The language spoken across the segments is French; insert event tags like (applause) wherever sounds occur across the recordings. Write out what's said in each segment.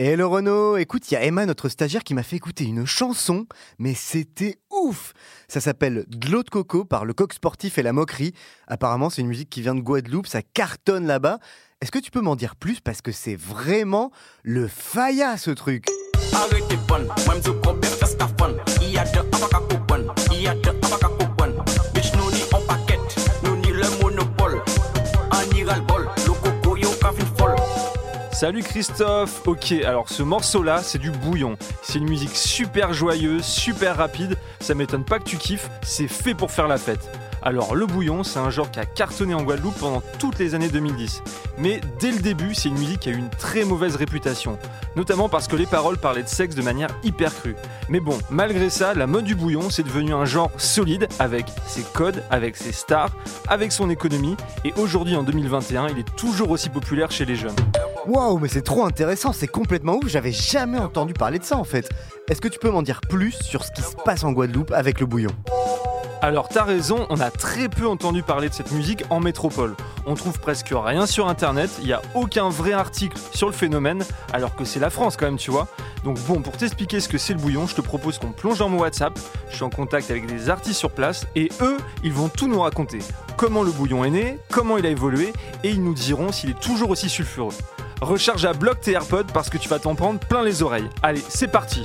Et le Renaud, écoute, il y a Emma, notre stagiaire, qui m'a fait écouter une chanson, mais c'était ouf Ça s'appelle De de coco par le coq sportif et la moquerie. Apparemment, c'est une musique qui vient de Guadeloupe, ça cartonne là-bas. Est-ce que tu peux m'en dire plus Parce que c'est vraiment le faya ce truc? Salut Christophe Ok, alors ce morceau-là, c'est du bouillon. C'est une musique super joyeuse, super rapide. Ça m'étonne pas que tu kiffes, c'est fait pour faire la fête. Alors le bouillon, c'est un genre qui a cartonné en Guadeloupe pendant toutes les années 2010. Mais dès le début, c'est une musique qui a eu une très mauvaise réputation. Notamment parce que les paroles parlaient de sexe de manière hyper crue. Mais bon, malgré ça, la mode du bouillon, c'est devenu un genre solide avec ses codes, avec ses stars, avec son économie. Et aujourd'hui, en 2021, il est toujours aussi populaire chez les jeunes. Waouh, mais c'est trop intéressant, c'est complètement ouf, j'avais jamais entendu parler de ça en fait. Est-ce que tu peux m'en dire plus sur ce qui se passe en Guadeloupe avec le bouillon? Alors t'as raison, on a très peu entendu parler de cette musique en métropole. On trouve presque rien sur internet, il n'y a aucun vrai article sur le phénomène, alors que c'est la France quand même, tu vois. Donc bon, pour t'expliquer ce que c'est le bouillon, je te propose qu'on plonge dans mon WhatsApp. Je suis en contact avec des artistes sur place et eux, ils vont tout nous raconter. Comment le bouillon est né, comment il a évolué et ils nous diront s'il est toujours aussi sulfureux. Recharge à bloc tes AirPods parce que tu vas t'en prendre plein les oreilles. Allez, c'est parti.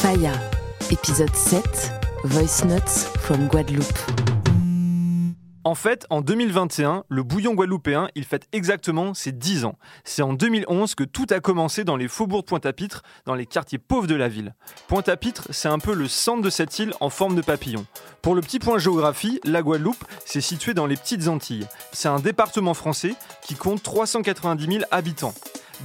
Faya, épisode 7, Voice Notes from Guadeloupe. En fait, en 2021, le bouillon guadeloupéen, il fête exactement ses 10 ans. C'est en 2011 que tout a commencé dans les faubourgs de Pointe-à-Pitre, dans les quartiers pauvres de la ville. Pointe-à-Pitre, c'est un peu le centre de cette île en forme de papillon. Pour le petit point géographie, la Guadeloupe, c'est situé dans les petites Antilles. C'est un département français qui compte 390 000 habitants.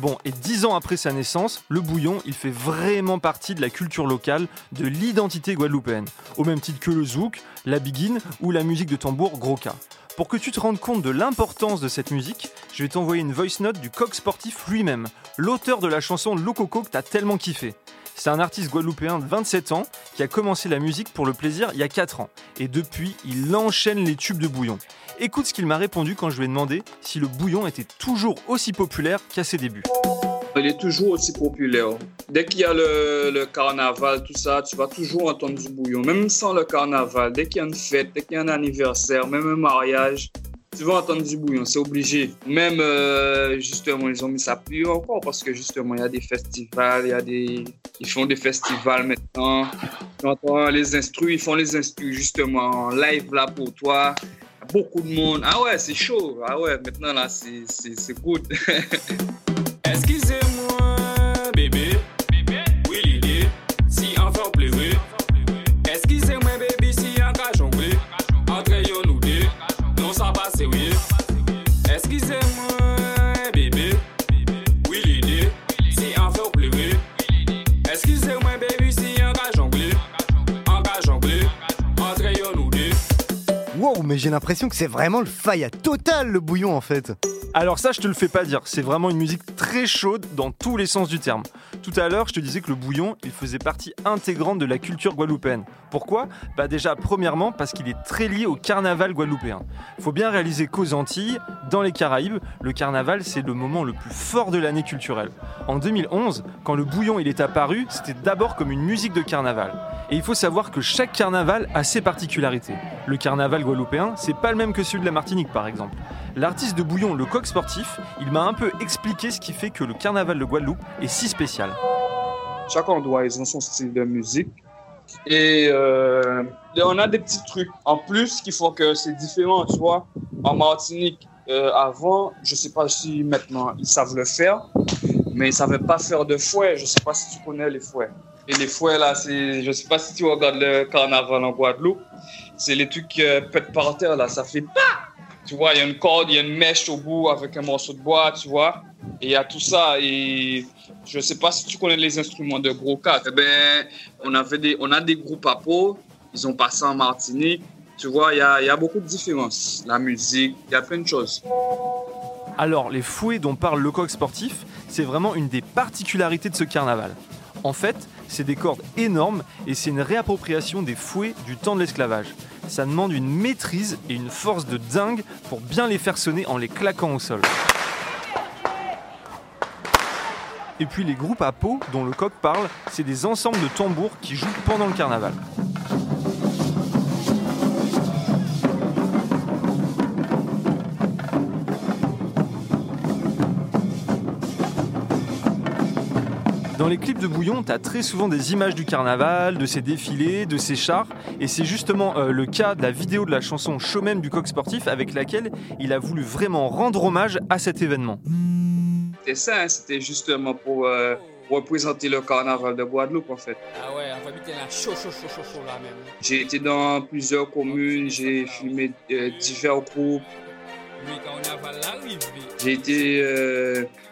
Bon, et dix ans après sa naissance, le bouillon, il fait vraiment partie de la culture locale, de l'identité guadeloupéenne, au même titre que le zouk, la biguine ou la musique de tambour groka. Pour que tu te rendes compte de l'importance de cette musique, je vais t'envoyer une voice note du coq sportif lui-même, l'auteur de la chanson Lococo que t'as tellement kiffé. C'est un artiste guadeloupéen de 27 ans qui a commencé la musique pour le plaisir il y a 4 ans. Et depuis, il enchaîne les tubes de bouillon. Écoute ce qu'il m'a répondu quand je lui ai demandé si le bouillon était toujours aussi populaire qu'à ses débuts. Il est toujours aussi populaire. Dès qu'il y a le, carnaval, tout ça, tu vas toujours entendre du bouillon. Même sans le carnaval, dès qu'il y a une fête, dès qu'il y a un anniversaire, même un mariage, tu vas entendre du bouillon, c'est obligé. Même, euh, justement, ils ont mis ça plus encore parce que, justement, il y a des festivals, il y a des... Ils font des festivals maintenant. Tu entends les instrus, ils font les instrus, justement, en live, là, pour toi. Beaucoup de monde. Ah ouais, c'est chaud. Ah ouais, maintenant, là, c'est good. (laughs) Excusez-moi, Wow, mais j'ai l'impression que c'est vraiment le faya total le bouillon en fait. Alors ça, je te le fais pas dire, c'est vraiment une musique très chaude dans tous les sens du terme. Tout à l'heure, je te disais que le bouillon, il faisait partie intégrante de la culture guadeloupéenne. Pourquoi? Bah déjà, premièrement, parce qu'il est très lié au carnaval guadeloupéen. Faut bien réaliser qu'aux Antilles, dans les Caraïbes, le carnaval, c'est le moment le plus fort de l'année culturelle. En 2011, quand le bouillon il est apparu, c'était d'abord comme une musique de carnaval. Et il faut savoir que chaque carnaval a ses particularités. Le carnaval guadeloupéen, c'est pas le même que celui de la Martinique par exemple. L'artiste de Bouillon, le coq sportif, il m'a un peu expliqué ce qui fait que le carnaval de Guadeloupe est si spécial. Chaque endroit, ils ont son style de musique. Et euh, on a des petits trucs en plus qui font que c'est différent, tu vois. En Martinique, euh, avant, je sais pas si maintenant ils savent le faire, mais ils savaient pas faire de fouet. Je sais pas si tu connais les fouets. Et les fouets là, c'est, je sais pas si tu regardes le carnaval en Guadeloupe, c'est les trucs qui euh, pètent par terre là, ça fait pas tu vois, il y a une corde, il y a une mèche au bout avec un morceau de bois, tu vois. Et il y a tout ça. Et je ne sais pas si tu connais les instruments de gros 4. Eh ben, on, avait des, on a des groupes à peau. Ils ont passé en Martinique. Tu vois, il y a, y a beaucoup de différences. La musique, il y a plein de choses. Alors, les fouets dont parle le coq sportif, c'est vraiment une des particularités de ce carnaval. En fait, c'est des cordes énormes et c'est une réappropriation des fouets du temps de l'esclavage. Ça demande une maîtrise et une force de dingue pour bien les faire sonner en les claquant au sol. Et puis les groupes à peau dont le coq parle, c'est des ensembles de tambours qui jouent pendant le carnaval. Dans les clips de Bouillon, t'as très souvent des images du carnaval, de ses défilés, de ses chars, et c'est justement euh, le cas de la vidéo de la chanson Show même du coq sportif avec laquelle il a voulu vraiment rendre hommage à cet événement. C'était ça, hein, c'était justement pour euh, représenter le carnaval de Guadeloupe en fait. Ah ouais, on va mettre la chaud, chaud, chaud, chaud, chaud là même. J'ai été dans plusieurs communes, j'ai filmé euh, divers groupes. J'ai été euh,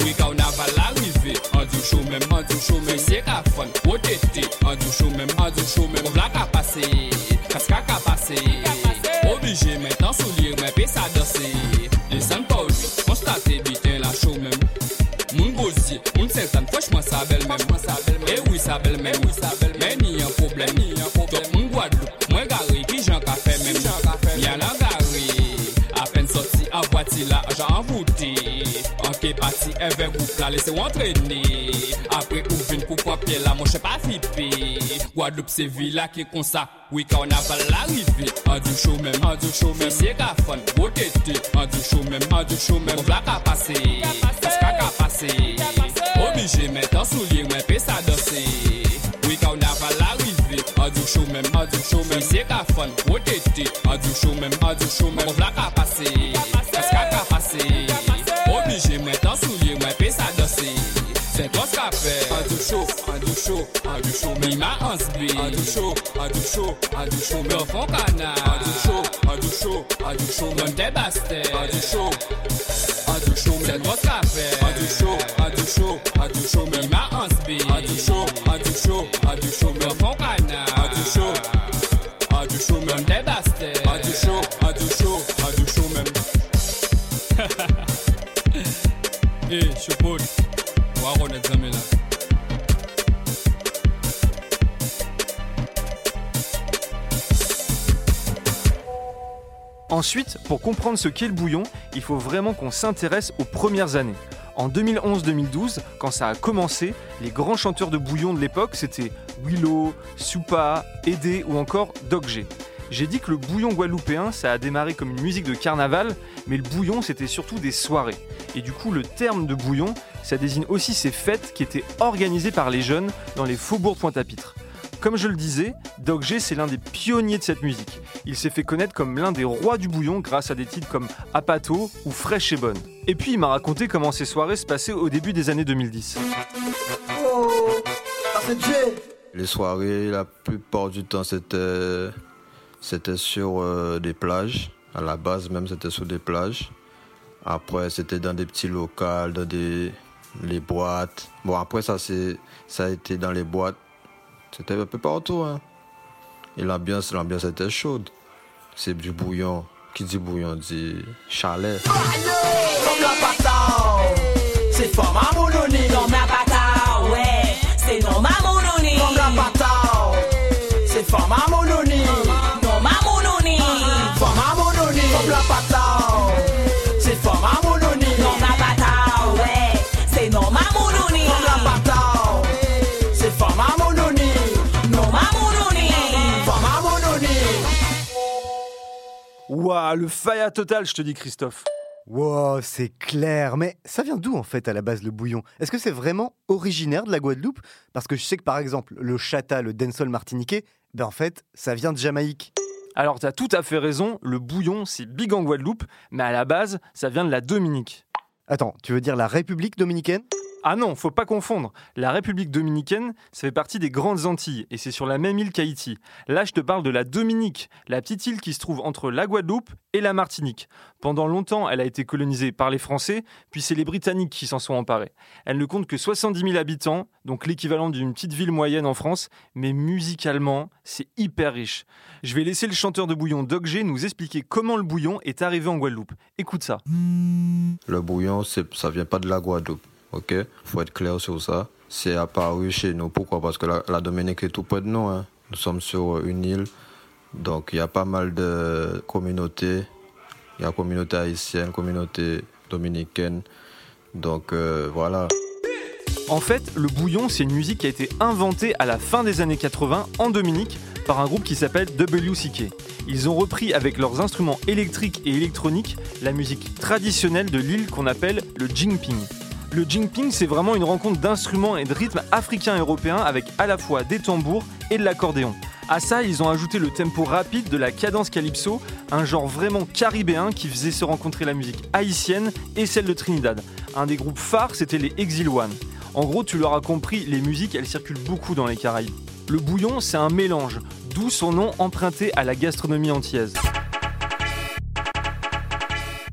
Mwen ka ou naval arive An di ou chou men, an di ou chou men Se ka fon, potete An di ou chou men, an di ou chou men Mwen vla ka pase, kaska ka pase Oblige men, tan soulir men Pe sa dose, desen pa ou Konstate biten la chou men Mwen gozi, mwen sentan Fweshman sa bel men Ewi sa bel men Men ni yon problem Tok mwen Guadeloupe, mwen gare Ki jan ka fe men Mwen la gare Apen soti, avwati la, jan an vout pati evè ouf la lese ou antrene Apre ou vin pou papye la mwen che pa fipe. Gwadloup se vila ki konsa Wika ou naval l'arive An di chou men, an di chou men Fisye gafan, botete An di chou men, an di chou men Mwen vla ka pase, paska ka pase Obije men tan soulie men pe sa dose Wika ou naval l'arive An di chou men, an di chou men Fisye gafan, botete An di chou men, an di chou men Mwen vla ka pase il m'a inscrit. En du show, en du show, en du show. Mais au fond, canard. En du show, en du show, en du show. Mon débaster. En du show, en du show. C'est toi ce qu'a fait. En du show, en du show, en du show. Mais il m'a inscrit. En du show, en du show, en du show. Mais au fond, canard. En du show, Ensuite, pour comprendre ce qu'est le bouillon, il faut vraiment qu'on s'intéresse aux premières années. En 2011-2012, quand ça a commencé, les grands chanteurs de bouillon de l'époque, c'était Willow, Supa, Edé ou encore Doc. J'ai dit que le bouillon guadeloupéen, ça a démarré comme une musique de carnaval, mais le bouillon, c'était surtout des soirées. Et du coup, le terme de bouillon, ça désigne aussi ces fêtes qui étaient organisées par les jeunes dans les faubourgs Pointe-à-Pitre. Comme je le disais, Doc G, c'est l'un des pionniers de cette musique. Il s'est fait connaître comme l'un des rois du bouillon grâce à des titres comme Apato ou Fraîche et Bonne. Et puis il m'a raconté comment ces soirées se passaient au début des années 2010. Les soirées, la plupart du temps, c'était, c'était sur euh, des plages. À la base, même, c'était sur des plages. Après, c'était dans des petits locaux, dans des les boîtes. Bon, après, ça, c'est, ça a été dans les boîtes. C'était un peu partout. Hein. Et l'ambiance, l'ambiance était chaude. C'est du bouillon. Qui dit bouillon dit chalet. C'est fort Waouh, le faya total, je te dis Christophe. Wow, c'est clair. Mais ça vient d'où en fait à la base le bouillon? Est-ce que c'est vraiment originaire de la Guadeloupe? Parce que je sais que par exemple le chata, le dancehall martiniquais, ben en fait ça vient de Jamaïque. Alors t'as tout à fait raison, le bouillon c'est big en Guadeloupe, mais à la base ça vient de la Dominique. Attends, tu veux dire la République dominicaine? Ah non, faut pas confondre. La République dominicaine, ça fait partie des grandes Antilles et c'est sur la même île qu'Haïti. Là, je te parle de la Dominique, la petite île qui se trouve entre la Guadeloupe et la Martinique. Pendant longtemps, elle a été colonisée par les Français, puis c'est les Britanniques qui s'en sont emparés. Elle ne compte que 70 000 habitants, donc l'équivalent d'une petite ville moyenne en France, mais musicalement, c'est hyper riche. Je vais laisser le chanteur de bouillon Doc nous expliquer comment le bouillon est arrivé en Guadeloupe. Écoute ça. Le bouillon, ça vient pas de la Guadeloupe, ok Faut être clair sur ça. C'est apparu chez nous. Pourquoi? Parce que la, Dominique est tout près de nous. hein. Nous sommes sur une île, donc il y a pas mal de communautés. Il y a communauté haïtienne, communauté dominicaine. Donc euh, voilà. En fait, le bouillon, c'est une musique qui a été inventée à la fin des années 80 en Dominique par un groupe qui s'appelle WCK. Ils ont repris avec leurs instruments électriques et électroniques la musique traditionnelle de l'île qu'on appelle le jingping. Le jingping, c'est vraiment une rencontre d'instruments et de rythmes africains et européens avec à la fois des tambours et de l'accordéon. À ça, ils ont ajouté le tempo rapide de la cadence calypso, un genre vraiment caribéen qui faisait se rencontrer la musique haïtienne et celle de Trinidad. Un des groupes phares, c'était les Exil One. En gros, tu l'auras compris, les musiques, elles circulent beaucoup dans les Caraïbes. Le bouillon, c'est un mélange, d'où son nom emprunté à la gastronomie antillaise.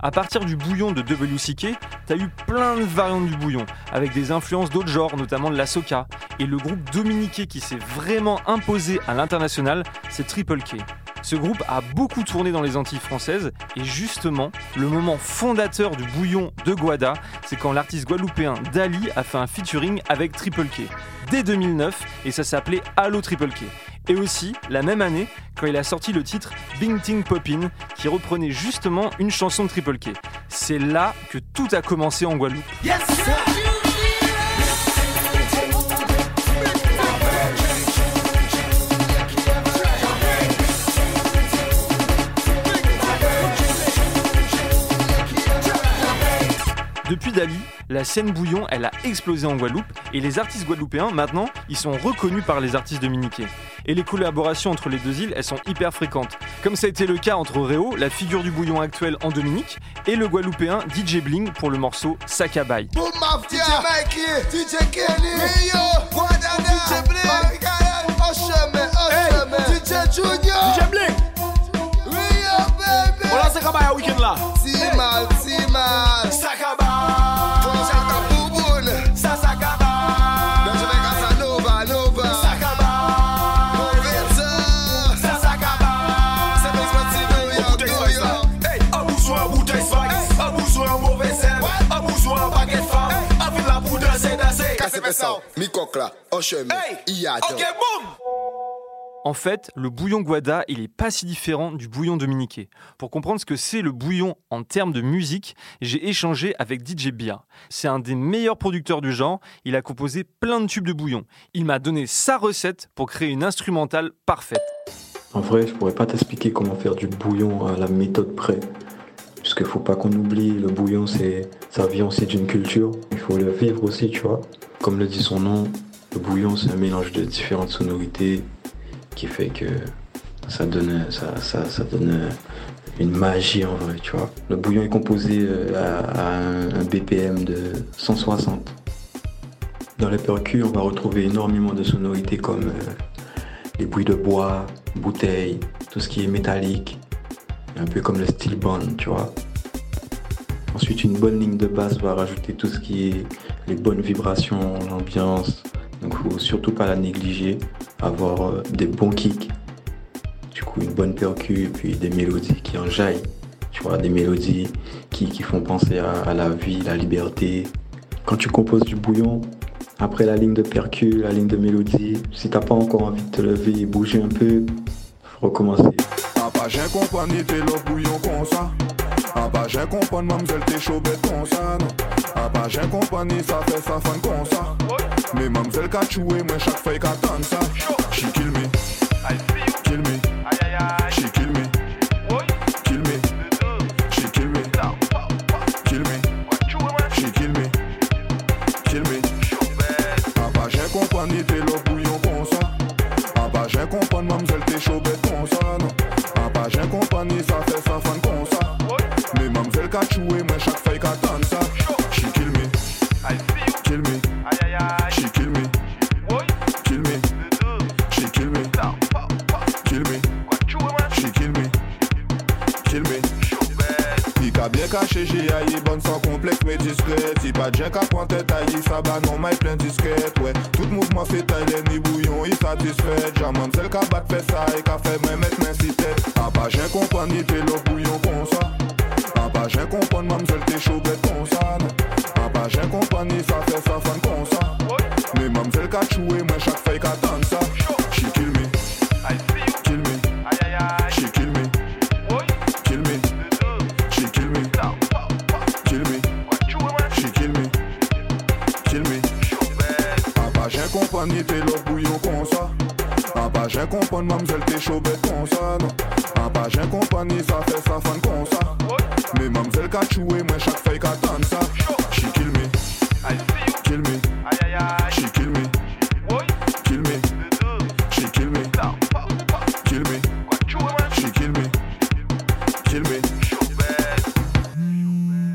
À partir du bouillon de WCK, t'as eu plein de variantes du bouillon, avec des influences d'autres genres, notamment de la soca. Et le groupe dominiqué qui s'est vraiment imposé à l'international, c'est Triple K. Ce groupe a beaucoup tourné dans les Antilles françaises, et justement, le moment fondateur du bouillon de Guada, c'est quand l'artiste guadeloupéen Dali a fait un featuring avec Triple K. Dès 2009, et ça s'appelait Allo Triple K. Et aussi, la même année, quand il a sorti le titre Bing Ting Poppin, qui reprenait justement une chanson de Triple K. C'est là que tout a commencé en Guadeloupe. Depuis Dali, la scène bouillon, elle a explosé en Guadeloupe et les artistes guadeloupéens, maintenant, ils sont reconnus par les artistes dominicains. Et les collaborations entre les deux îles, elles sont hyper fréquentes. Comme ça a été le cas entre Réo, la figure du bouillon actuel en Dominique, et le guadeloupéen DJ Bling pour le morceau Sakabai. Boom Mafia, DJ Kenny, Rio, DJ Junior, Ok, boum. En fait, le bouillon Guada, il est pas si différent du bouillon dominiqué. Pour comprendre ce que c'est le bouillon en termes de musique, j'ai échangé avec DJ Bia. C'est un des meilleurs producteurs du genre, il a composé plein de tubes de bouillon. Il m'a donné sa recette pour créer une instrumentale parfaite. En vrai, je pourrais pas t'expliquer comment faire du bouillon à la méthode près. Puisqu'il faut pas qu'on oublie, le bouillon, c'est, ça vient aussi d'une culture. Il faut le vivre aussi, tu vois. Comme le dit son nom, le bouillon, c'est un mélange de différentes sonorités qui fait que ça donne, ça, ça, ça une magie en vrai, tu vois. Le bouillon est composé euh, à, à un, un BPM de 160. Dans les percus, on va retrouver énormément de sonorités comme euh, les bruits de bois, bouteilles, tout ce qui est métallique, un peu comme le steel band, tu vois. Ensuite, une bonne ligne de basse va rajouter tout ce qui est les bonnes vibrations, l'ambiance. Donc, faut surtout pas la négliger. Avoir euh, des bons kicks, du coup, une bonne percu et puis des mélodies qui en jaillent. Tu vois, des mélodies qui, font penser à, la vie, la liberté. Quand tu composes du bouillon, après la ligne de percu, la ligne de mélodie, si t'as pas encore envie de te lever et bouger un peu, faut recommencer. A pa jen kompon ni te lo bouillon kon sa A pa jen kompon mamzel te chaud bête kon sa non. A pa jen kompon ni sa fe sa fan kon sa Me mamzel ka choué mwen chak fay ka tan sa She compagnie, t'es le bouillon comme ça. Papa, j'ai compagnie, mamselle, t'es chaud bête comme ça. Non. Compagnie, ça fait ça fan comme ça. Mais mamselle qu'a choué, moi chaque feuille qu'a tant ça. She kill me. Kill me. She kill me. Kill me. She kill me. Kill me. She kill me. Kill me.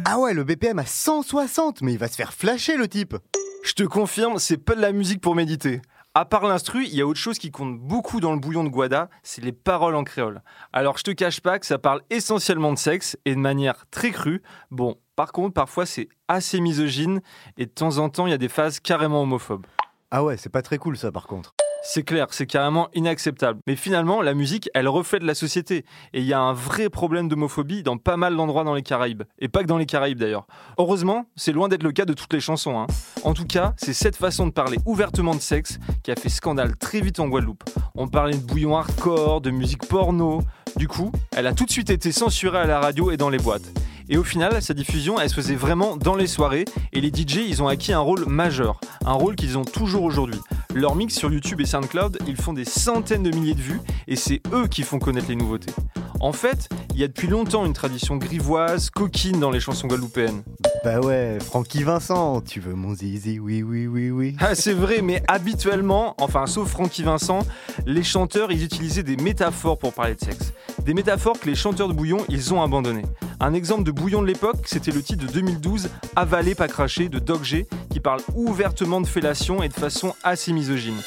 Ah ouais, le BPM à 160, mais il va se faire flasher le type. Je te confirme, c'est pas de la musique pour méditer. À part l'instru, il y a autre chose qui compte beaucoup dans le bouillon de Guada, c'est les paroles en créole. Alors je te cache pas que ça parle essentiellement de sexe et de manière très crue. Bon, par contre, parfois c'est assez misogyne et de temps en temps il y a des phases carrément homophobes. Ah ouais, c'est pas très cool ça par contre. C'est clair, c'est carrément inacceptable. Mais finalement, la musique, elle reflète la société. Et il y a un vrai problème d'homophobie dans pas mal d'endroits dans les Caraïbes. Et pas que dans les Caraïbes d'ailleurs. Heureusement, c'est loin d'être le cas de toutes les chansons. hein. En tout cas, c'est cette façon de parler ouvertement de sexe qui a fait scandale très vite en Guadeloupe. On parlait de bouillon hardcore, de musique porno. Du coup, elle a tout de suite été censurée à la radio et dans les boîtes. Et au final, sa diffusion, elle se faisait vraiment dans les soirées et les DJ, ils ont acquis un rôle majeur, un rôle qu'ils ont toujours aujourd'hui. Leur mix sur YouTube et SoundCloud, ils font des centaines de milliers de vues et c'est eux qui font connaître les nouveautés. En fait, il y a depuis longtemps une tradition grivoise, coquine dans les chansons guadeloupéennes. Bah ouais, Francky Vincent, tu veux mon zizi, oui, oui, oui, oui. (laughs) Ah, c'est vrai, mais habituellement, enfin, sauf Francky Vincent, les chanteurs, ils utilisaient des métaphores pour parler de sexe. Des métaphores que les chanteurs de bouillon, ils ont abandonnées. Un exemple de bouillon de l'époque, c'était le titre de 2012, Avaler, pas cracher, de Doc G, qui parle ouvertement de fellation et de façon assez misogyne.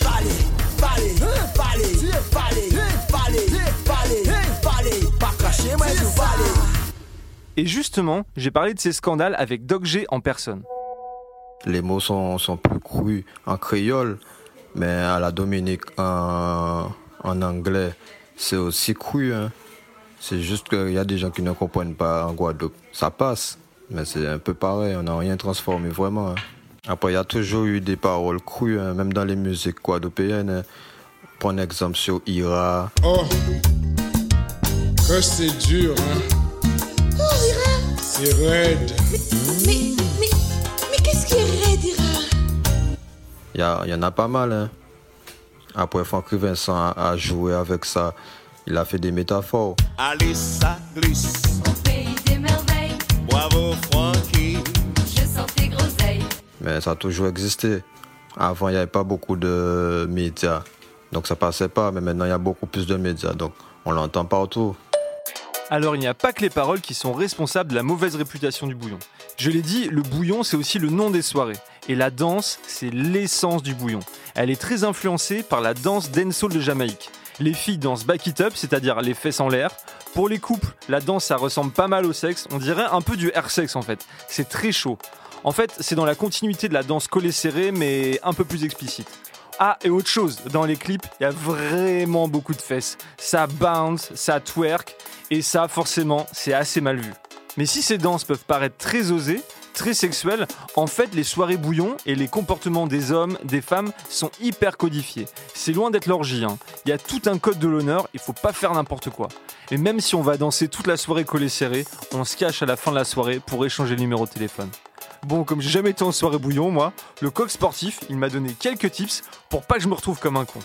Et justement, j'ai parlé de ces scandales avec Doc G en personne. Les mots sont, plus crus en créole, mais à la Dominique en, en anglais, c'est aussi cru. hein. C'est juste qu'il y a des gens qui ne comprennent pas en Guadeloupe. Ça passe, mais c'est un peu pareil, on n'a rien transformé vraiment. hein. Après, il y a toujours eu des paroles crues, hein, même dans les musiques guadeloupéennes. hein. Prends un exemple sur Ira. Oh, que c'est dur, hein. C'est raide. Mais, mais, mais qu'est-ce qui est raide, Ira? Il y, a- il y en a pas mal. Hein. Après, Francky Vincent a, a joué avec ça. Il a fait des métaphores. Allez, ça glisse. Au pays des merveilles, Bravo, Frankie. je sens tes groseilles. Mais ça a toujours existé. Avant, il n'y avait pas beaucoup de médias. Donc ça passait pas. Mais maintenant, il y a beaucoup plus de médias. Donc on l'entend partout. Alors il n'y a pas que les paroles qui sont responsables de la mauvaise réputation du bouillon. Je l'ai dit, le bouillon c'est aussi le nom des soirées. Et la danse, c'est l'essence du bouillon. Elle est très influencée par la danse dancehall de Jamaïque. Les filles dansent back it up, c'est-à-dire les fesses en l'air. Pour les couples, la danse ça ressemble pas mal au sexe, on dirait un peu du air sex en fait. C'est très chaud. En fait, c'est dans la continuité de la danse collée serrée, mais un peu plus explicite. Ah, et autre chose, dans les clips, il y a vraiment beaucoup de fesses. Ça bounce, ça twerk, et ça, forcément, c'est assez mal vu. Mais si ces danses peuvent paraître très osées, très sexuelles, en fait, les soirées bouillon et les comportements des hommes, des femmes sont hyper codifiés. C'est loin d'être l'orgie, hein. Il y a tout un code de l'honneur, il faut pas faire n'importe quoi. Et même si on va danser toute la soirée collée serrée, on se cache à la fin de la soirée pour échanger le numéro de téléphone. Bon, comme j'ai jamais été en soirée bouillon, moi, le coq sportif, il m'a donné quelques tips pour pas que je me retrouve comme un con.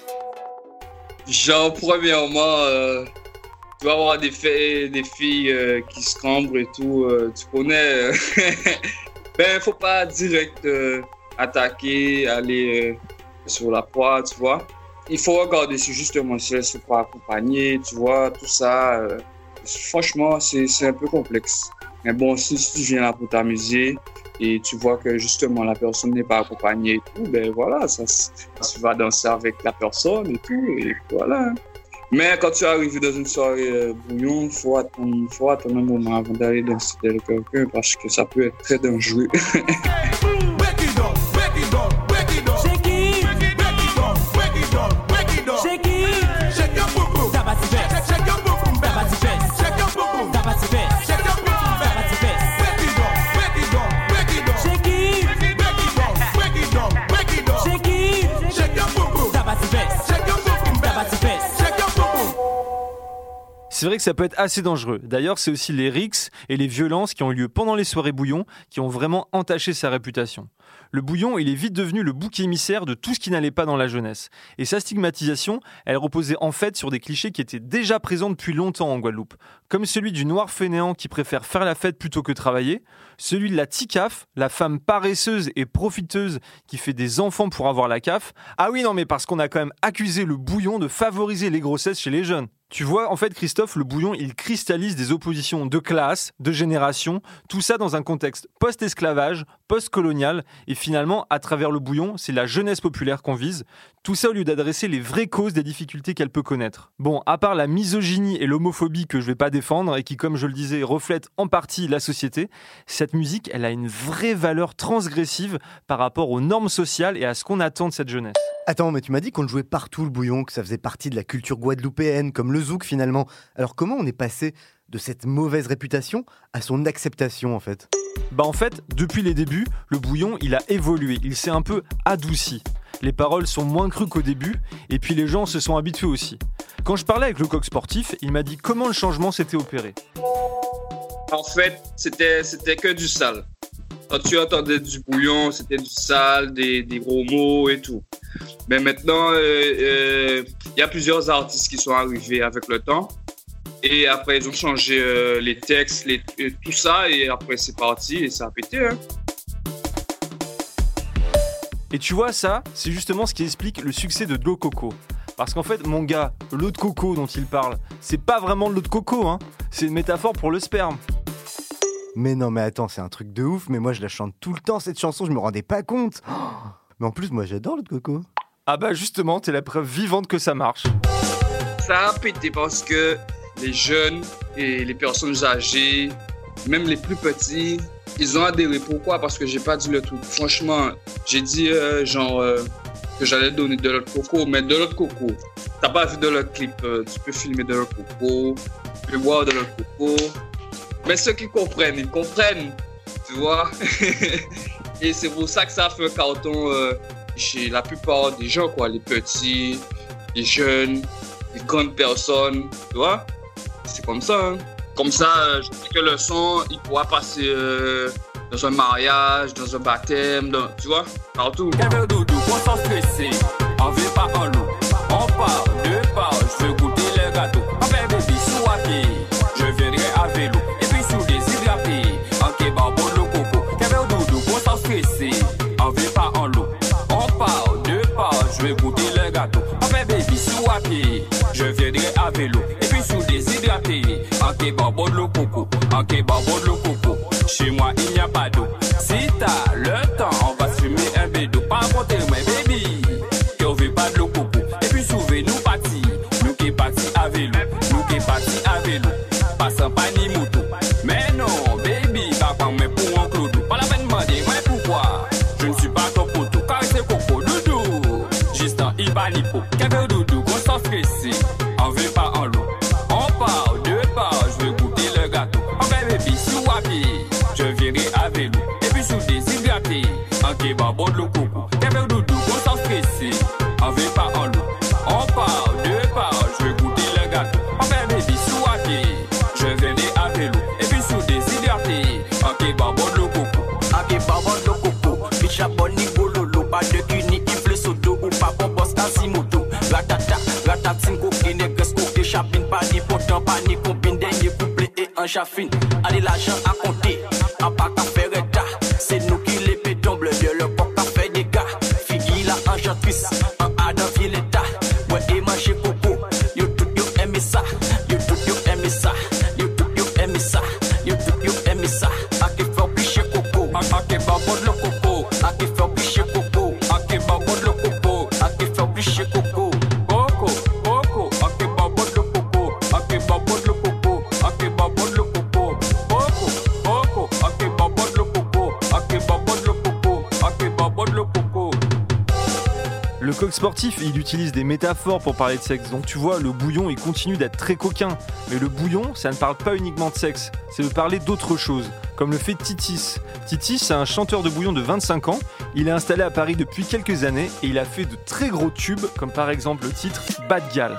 Genre, premièrement, euh, tu vas avoir des, filles- euh, qui se cambrent et tout, euh, tu connais. euh, (laughs) ben, faut pas direct attaquer, aller sur la proie, tu vois. Il faut regarder si justement si elles sont pas accompagnées, tu vois, tout ça. franchement, c'est un peu complexe. Mais bon, si, tu viens là pour t'amuser et tu vois que justement la personne n'est pas accompagnée et tout, ben voilà, tu vas danser avec la personne et tout, et voilà. Mais quand tu arrives dans une soirée euh, bouillon, il faut attendre, un moment avant d'aller danser avec quelqu'un parce que ça peut être très dangereux. C'est vrai que ça peut être assez dangereux. D'ailleurs, c'est aussi les rixes et les violences qui ont eu lieu pendant les soirées bouillon qui ont vraiment entaché sa réputation. Le bouillon, il est vite devenu le bouc émissaire de tout ce qui n'allait pas dans la jeunesse. Et sa stigmatisation, elle reposait en fait sur des clichés qui étaient déjà présents depuis longtemps en Guadeloupe, comme celui du noir fainéant qui préfère faire la fête plutôt que travailler, celui de la ticaf, la femme paresseuse et profiteuse qui fait des enfants pour avoir la CAF. Ah oui, non, mais parce qu'on a quand même accusé le bouillon de favoriser les grossesses chez les jeunes. Tu vois, en fait, Christophe, le bouillon, il cristallise des oppositions de classe, de génération, tout ça dans un contexte post-esclavage, post-colonial, et finalement, à travers le bouillon, c'est la jeunesse populaire qu'on vise. Tout ça au lieu d'adresser les vraies causes des difficultés qu'elle peut connaître. Bon, à part la misogynie et l'homophobie que je vais pas défendre et qui, comme je le disais, reflètent en partie la société, cette musique, elle a une vraie valeur transgressive par rapport aux normes sociales et à ce qu'on attend de cette jeunesse. Attends, mais tu m'as dit qu'on jouait partout le bouillon, que ça faisait partie de la culture guadeloupéenne, comme le zouk finalement. Alors comment on est passé de cette mauvaise réputation à son acceptation en fait? Bah en fait, depuis les débuts, le bouillon, il a évolué, il s'est un peu adouci. Les paroles sont moins crues qu'au début, et puis les gens se sont habitués aussi. Quand je parlais avec le coq sportif, il m'a dit comment le changement s'était opéré. En fait, c'était c'était que du sale. Quand tu entendais du bouillon, c'était du sale, des, des gros mots et tout. Mais maintenant, il euh, euh, y a plusieurs artistes qui sont arrivés avec le temps. Et après, ils ont changé euh, les textes, les, euh, tout ça. Et après, c'est parti et ça a pété. Hein. Et tu vois, ça, c'est justement ce qui explique le succès de l'eau de coco. Parce qu'en fait, mon gars, l'eau de coco dont il parle, c'est pas vraiment de l'eau de coco, hein. C'est une métaphore pour le sperme. Mais non, mais attends, c'est un truc de ouf, mais moi je la chante tout le temps cette chanson, je me rendais pas compte. Oh mais en plus, moi j'adore le coco. Ah bah justement, t'es la preuve vivante que ça marche. Ça a pété parce que les jeunes et les personnes âgées, même les plus petits, ils ont adhéré. Pourquoi? Parce que j'ai pas dit le truc. Franchement, j'ai dit euh, genre euh, que j'allais donner de l'autre coco, mais de l'autre coco. T'as pas vu de l'autre clip, euh, tu peux filmer de l'autre coco, tu peux boire de l'autre coco. Mais ceux qui comprennent, ils comprennent, tu vois. (laughs) et c'est pour ça que ça fait un carton chez la plupart des gens, quoi, les petits, les jeunes, les grandes personnes, tu vois. C'est comme ça. Hein. Comme ça, euh, je sais que le son, il pourra passer euh, dans un mariage, dans un baptême, dans- tu vois, partout. Kevin Doudou, on s'en stressé. On veut pas en loup. À vélo. Et puis sous déshydraté. En kebab, bon le coco. En kebab, bon le coco. Chez moi, il n'y a pas d'eau. Ni combine. Dernier couplet et un chaffine. Allez, l'argent à compter. Il utilise des métaphores pour parler de sexe. Donc tu vois, le bouillon, il continue d'être très coquin. Mais le bouillon, ça ne parle pas uniquement de sexe, c'est de parler d'autre chose, comme le fait Titis. Titis, c'est un chanteur de bouillon de 25 ans. Il est installé à Paris depuis quelques années et il a fait de très gros tubes, comme par exemple le titre Bad Gal.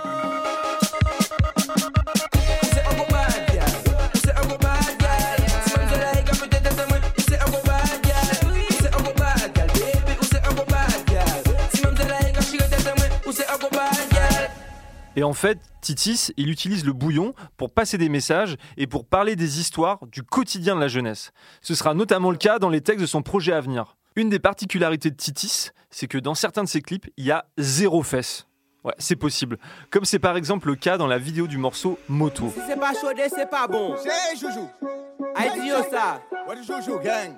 Et en fait, Titis, il utilise le bouillon pour passer des messages et pour parler des histoires du quotidien de la jeunesse. Ce sera notamment le cas dans les textes de son projet à venir. Une des particularités de Titis, c'est que dans certains de ses clips, il y a zéro fesse. Ouais, c'est possible. Comme c'est par exemple le cas dans la vidéo du morceau Moto. Si c'est pas chaudé, c'est pas bon. C'est Joujou. Aïe, ça. What is Joujou, gang?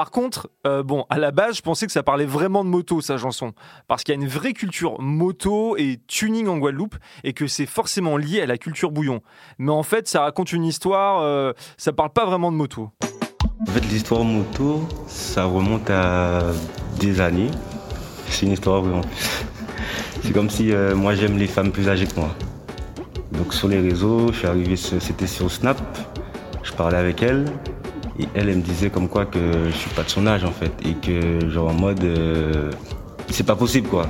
Par contre, euh, bon, à la base, je pensais que ça parlait vraiment de moto, sa chanson. Parce qu'il y a une vraie culture moto et tuning en Guadeloupe, et que c'est forcément lié à la culture bouillon. Mais en fait, ça raconte une histoire, euh, ça parle pas vraiment de moto. En fait, l'histoire moto, ça remonte à des années. C'est une histoire vraiment. (laughs) C'est comme si euh, moi j'aime les femmes plus âgées que moi. Donc sur les réseaux, je c'était sur Snap, je parlais avec elle, et elle, elle me disait comme quoi que je suis pas de son âge en fait, et que genre en mode, euh, c'est pas possible quoi.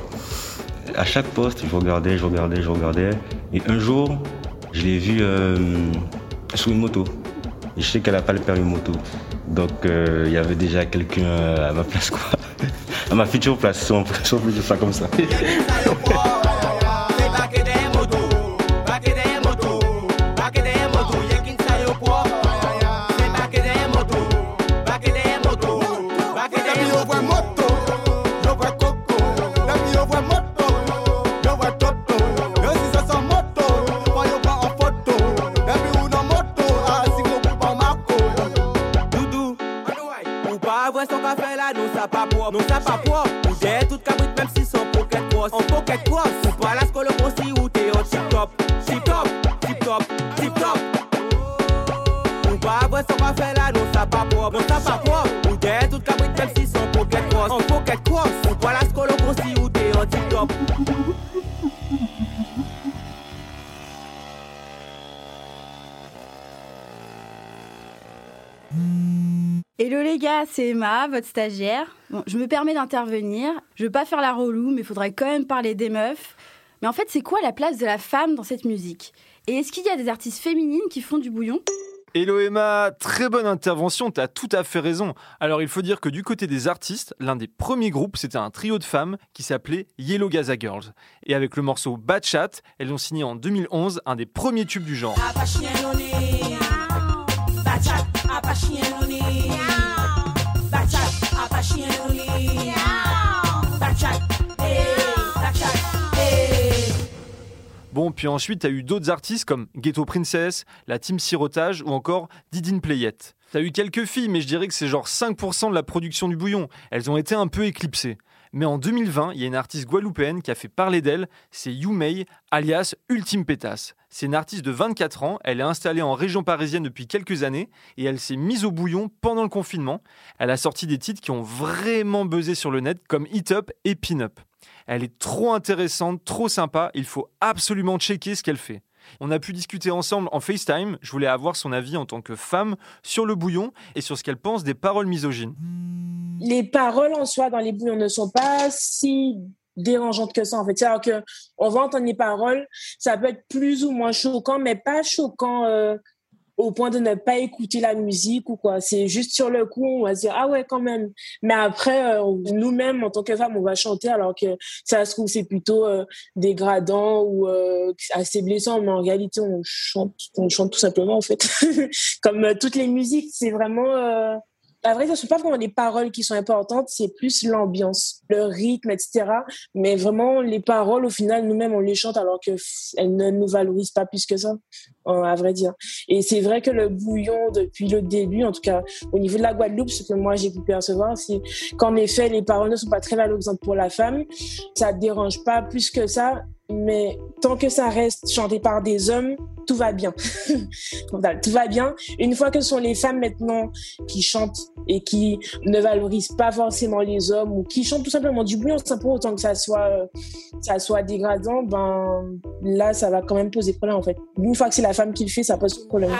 À chaque poste, je regardais, je regardais, je regardais, et un jour, je l'ai vue euh, sur une moto. Et je sais qu'elle a pas le permis moto. Donc euh, il y avait déjà quelqu'un à ma place quoi. (laughs) À ma future place, si on peut dire ça comme ça. (laughs) Hello les gars, c'est Emma, votre stagiaire. Bon, je me permets d'intervenir. Je veux pas faire la relou, mais il faudrait quand même parler des meufs. Mais en fait, c'est quoi la place de la femme dans cette musique? Et est-ce qu'il y a des artistes féminines qui font du bouillon? Hello Emma, très bonne intervention, t'as tout à fait raison. Alors il faut dire que du côté des artistes, l'un des premiers groupes, c'était un trio de femmes qui s'appelait Yellow Gaza Girls. Et avec le morceau Bad Chat, elles ont signé en 2011 un des premiers tubes du genre. Bon, puis ensuite, t'as eu d'autres artistes comme Ghetto Princess, la Team Sirotage ou encore Didine Playette. T'as eu quelques filles, mais je dirais que c'est genre 5% de la production du bouillon. Elles ont été un peu éclipsées. Mais en 2020, il y a une artiste guadeloupéenne qui a fait parler d'elle, c'est Youmei, alias Ultime Pétasse. C'est une artiste de 24 ans, elle est installée en région parisienne depuis quelques années et elle s'est mise au bouillon pendant le confinement. Elle a sorti des titres qui ont vraiment buzzé sur le net comme Hit Up et Pin Up. Elle est trop intéressante, trop sympa, il faut absolument checker ce qu'elle fait. On a pu discuter ensemble en FaceTime, je voulais avoir son avis en tant que femme sur le bouillon et sur ce qu'elle pense des paroles misogynes. Les paroles en soi dans les bouillons ne sont pas si dérangeantes que ça en fait. C'est-à-dire que on va entendre les paroles, ça peut être plus ou moins choquant, mais pas choquant euh, au point de ne pas écouter la musique ou quoi. C'est juste sur le coup, on va se dire ah ouais quand même. Mais après, euh, nous-mêmes en tant que femmes, on va chanter alors que ça se trouve c'est plutôt euh, dégradant ou euh, assez blessant, mais en réalité on chante, on chante tout simplement en fait. (laughs) Comme euh, toutes les musiques, c'est vraiment euh, à vrai dire, ce sont pas vraiment les paroles qui sont importantes, c'est plus l'ambiance, le rythme, etc. Mais vraiment, les paroles, au final, nous-mêmes, on les chante alors qu'elles ne nous valorisent pas plus que ça, à vrai dire. Et c'est vrai que le bouillon, depuis le début, en tout cas, au niveau de la Guadeloupe, ce que moi j'ai pu percevoir, c'est qu'en effet, les paroles ne sont pas très valorisantes pour la femme. Ça dérange pas plus que ça mais tant que ça reste chanté par des hommes, tout va bien. (laughs) Tout va bien. Une fois que ce sont les femmes maintenant qui chantent et qui ne valorisent pas forcément les hommes ou qui chantent tout simplement du bouillon sans pour autant que ça soit, euh, ça dégradant, ben là, ça va quand même poser problème en fait. Une fois que c'est la femme qui le fait, ça pose problème.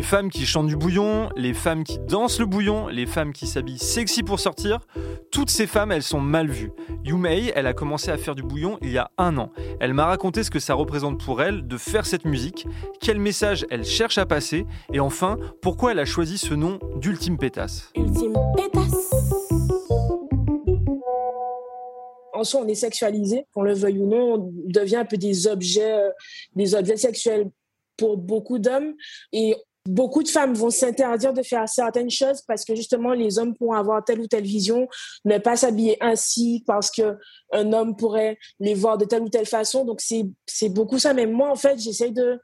Les femmes qui chantent du bouillon, les femmes qui dansent le bouillon, les femmes qui s'habillent sexy pour sortir, toutes ces femmes, elles sont mal vues. Yumei, elle a commencé à faire du bouillon il y a un an. Elle m'a raconté ce que ça représente pour elle de faire cette musique, quel message elle cherche à passer, et enfin, pourquoi elle a choisi ce nom d'Ultime Pétasse. Ultime pétasse. En soi, on est sexualisé, qu'on le veuille ou non, on devient un peu des objets, euh, des objets sexuels pour beaucoup d'hommes. Et beaucoup de femmes vont s'interdire de faire certaines choses parce que justement, les hommes pourront avoir telle ou telle vision, ne pas s'habiller ainsi parce que un homme pourrait les voir de telle ou telle façon. Donc, c'est beaucoup ça. Mais moi, en fait, j'essaye de,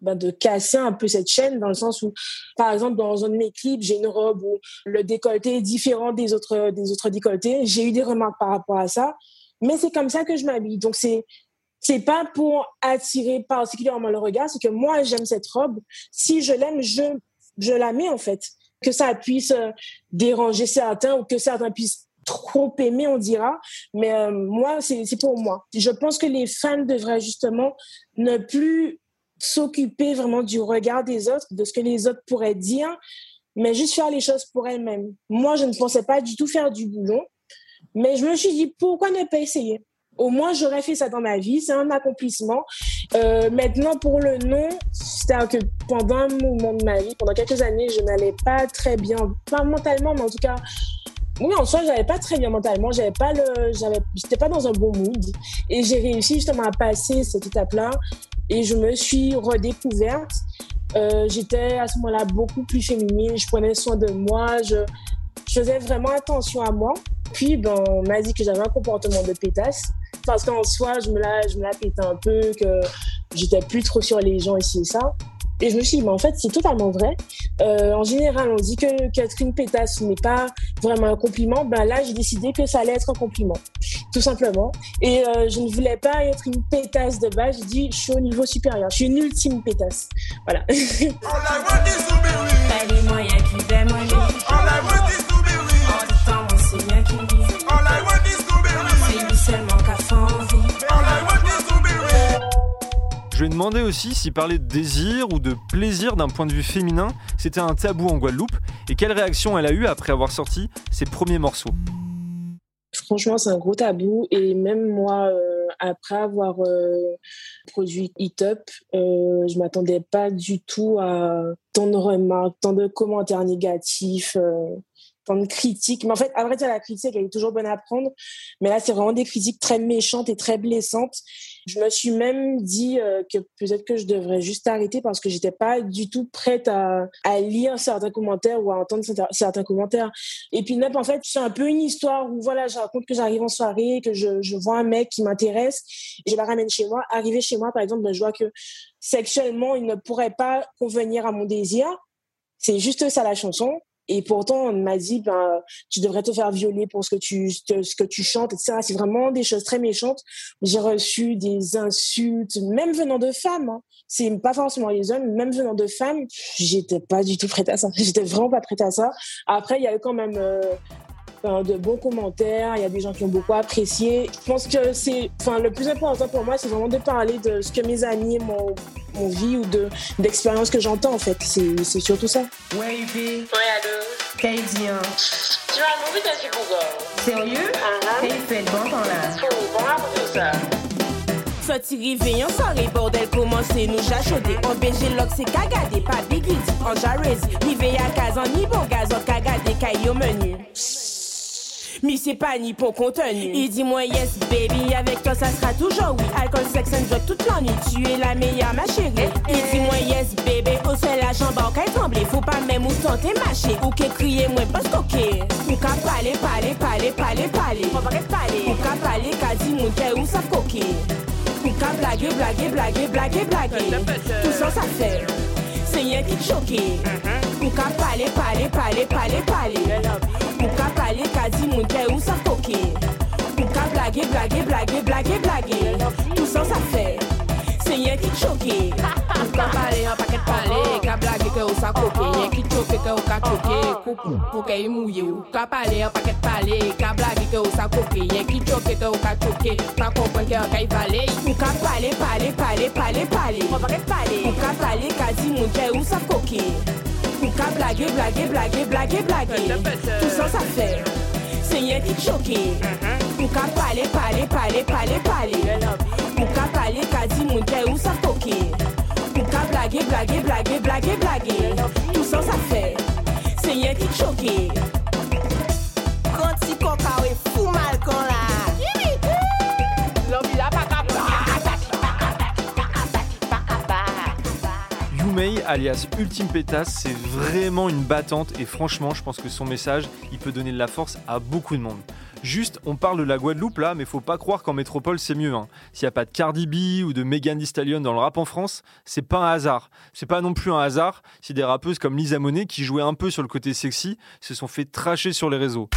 ben, de casser un peu cette chaîne dans le sens où, par exemple, dans un de mes clips, j'ai une robe où le décolleté est différent des autres, des autres décolletés. J'ai eu des remarques par rapport à ça, mais c'est comme ça que je m'habille. Donc, c'est, c'est pas pour attirer particulièrement le regard, c'est que moi, j'aime cette robe. Si je l'aime, je, je la mets, en fait. Que ça puisse euh, déranger certains ou que certains puissent trop aimer, on dira. Mais euh, moi, c'est pour moi. Je pense que les fans devraient justement ne plus s'occuper vraiment du regard des autres, de ce que les autres pourraient dire, mais juste faire les choses pour elles-mêmes. Moi, je ne pensais pas du tout faire du boulot, mais je me suis dit, pourquoi ne pas essayer? Au moins, j'aurais fait ça dans ma vie, c'est un accomplissement. Euh, maintenant, pour le nom, c'est-à-dire que pendant un moment de ma vie, pendant quelques années, je n'allais pas très bien, pas mentalement, mais en tout cas, oui, en soi, j'avais pas très bien mentalement, j'avais pas le, j'avais, j'étais pas dans un bon mood, et j'ai réussi justement à passer cette étape-là, et je me suis redécouverte. Euh, j'étais à ce moment-là beaucoup plus féminine, je prenais soin de moi, je, je faisais vraiment attention à moi. Puis, ben, on m'a dit que j'avais un comportement de pétasse, parce qu'en soi, je me la, je me la pétais un peu, que j'étais plus trop sur les gens ici et ça. Et je me suis dit, mais en fait, c'est totalement vrai. Euh, en général, on dit que qu'être une pétasse n'est pas vraiment un compliment. Ben là, j'ai décidé que ça allait être un compliment, tout simplement. Et euh, je ne voulais pas être une pétasse de base. J'ai dit, je suis au niveau supérieur. Je suis une ultime pétasse. Voilà. (laughs) Je lui ai demandé aussi si parler de désir ou de plaisir d'un point de vue féminin, c'était un tabou en Guadeloupe, et quelle réaction elle a eue après avoir sorti ses premiers morceaux. Franchement, c'est un gros tabou. Et même moi, euh, après avoir euh, produit Hit Up, euh, je m'attendais pas du tout à tant de remarques, tant de commentaires négatifs, euh, tant de critiques. Mais en fait, à vrai dire, la critique, elle est toujours bonne à prendre. Mais là, c'est vraiment des critiques très méchantes et très blessantes. Je me suis même dit euh, que peut-être que je devrais juste arrêter parce que j'étais pas du tout prête à, lire certains commentaires ou à entendre certains- commentaires. Et puis, Nep, en fait, c'est un peu une histoire où voilà, je raconte que j'arrive en soirée, que je, vois un mec qui m'intéresse, je la ramène chez moi. Arrivé chez moi, par exemple, ben, je vois que sexuellement, il ne pourrait pas convenir à mon désir. C'est juste ça la chanson. Et pourtant, on m'a dit, ben, tu devrais te faire violer pour ce que tu, ce que tu chantes, etc. C'est vraiment des choses très méchantes. J'ai reçu des insultes, même venant de femmes. Hein. C'est pas forcément les hommes, même venant de femmes. J'étais pas du tout prête à ça. (laughs) J'étais vraiment pas prête à ça. Après, il y a eu quand même euh, enfin, de bons commentaires. Il y a des gens qui ont beaucoup apprécié. Je pense que c'est, enfin, le plus important pour moi, c'est vraiment de parler de ce que mes amis m'ont m'ont vu ou de d'expériences que j'entends en fait. C'est c'est surtout ça. Wavy. Ouais, allô. Canadien. Tu vas mourir dans ce Google. Sérieux? Et il fait bon temps là. Bon, à ça. Sorti rivé en soirée, bordel commencé nous jachaudé En BG lock c'est cagadé, pas biglit En jarez, à case en ni bon gaz En cagadé, caille au menu Mais c'est pas ni pour contenu. Il dit moi yes baby, avec toi ça sera toujours oui. Alcool, sex and drug toute la nuit. Tu es la meilleure ma chérie. Il dit moi yes baby, au seul la jambe en qu'elle tremble. Faut pas même ou tenter mâcher. Ou que crier moi pas coquer. Ou qu'à parler, parler, parler, parler, parler. On va parler. Ou qu'à parler, qu'à mon cœur ou ça coquer. Ou qu'à blaguer, blaguer, blaguer, blaguer, blaguer. Tout ça ça fait. se yen ki choke. Mou ka pale, pale, pale, pale, pale. Mou ka pale kazi moun kè ou sa foke Mou ka blage, blage, blage, blage, blage. Tout san sa fè. Yen ki choke Ou ka pale an paket pale Ka blage ke ou sa koke Yen ki choke ke ou ka choke Koukou pou ke yi mouye Ou ka pale an paket pale Ka blage ke ou sa koke Yen ki choke ke ou ka choke Pa kompon ke an ka yi vale Ou ka pale pale pale pale pale Ou paket pale Ou ka pale ka di moun ke ou sa koke Ou ka blage blage blage blage blage Tout san sa fe Se yen ki choke Ou ka pale, pale, pale, pale, pale. Ou ka pale, ka di moun ke ou sa koke Ou ka blage, blage, blage, blage, blage. Tout ça fait, c'est rien qui te choke si coca ou fou mal con la ka Yumei, alias Ultime Pétasse, c'est vraiment une battante et franchement, je pense que son message, il peut donner de la force à beaucoup de monde. Juste, on parle de la Guadeloupe là, mais faut pas croire qu'en métropole c'est mieux. hein. S'il n'y a pas de Cardi B ou de Megan Thee Stallion dans le rap en France, c'est pas un hasard. C'est pas non plus un hasard si des rappeuses comme Lisa Monet, qui jouaient un peu sur le côté sexy, se sont fait tracher sur les réseaux.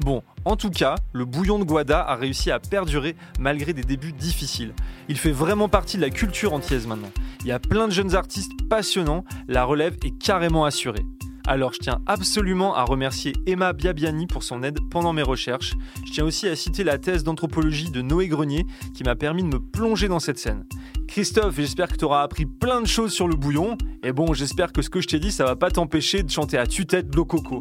Bon, en tout cas, le bouillon de Guada a réussi à perdurer malgré des débuts difficiles. Il fait vraiment partie de la culture antillaise maintenant. Il y a plein de jeunes artistes passionnants, la relève est carrément assurée. Alors je tiens absolument à remercier Emma Biabiani pour son aide pendant mes recherches. Je tiens aussi à citer la thèse d'anthropologie de Noé Grenier qui m'a permis de me plonger dans cette scène. Christophe, j'espère que tu auras appris plein de choses sur le bouillon. Et bon, j'espère que ce que je t'ai dit, ça va pas t'empêcher de chanter à tue-tête de Coco.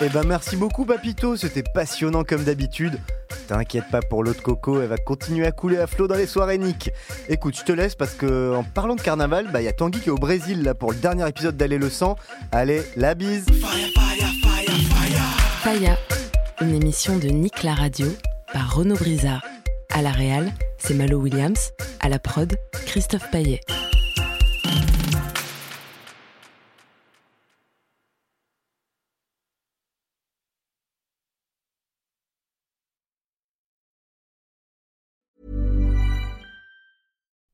Eh ben merci beaucoup Papito, c'était passionnant comme d'habitude. T'inquiète pas pour l'eau de coco, elle va continuer à couler à flot dans les soirées Nick. Écoute, je te laisse parce que en parlant de carnaval, bah y a Tanguy qui est au Brésil là pour le dernier épisode d'Aller le sang. Allez, la bise. Faya, une émission de Nick la radio par Renaud Brizard. À la réal, c'est Malo Williams. À la prod, Christophe Paillet.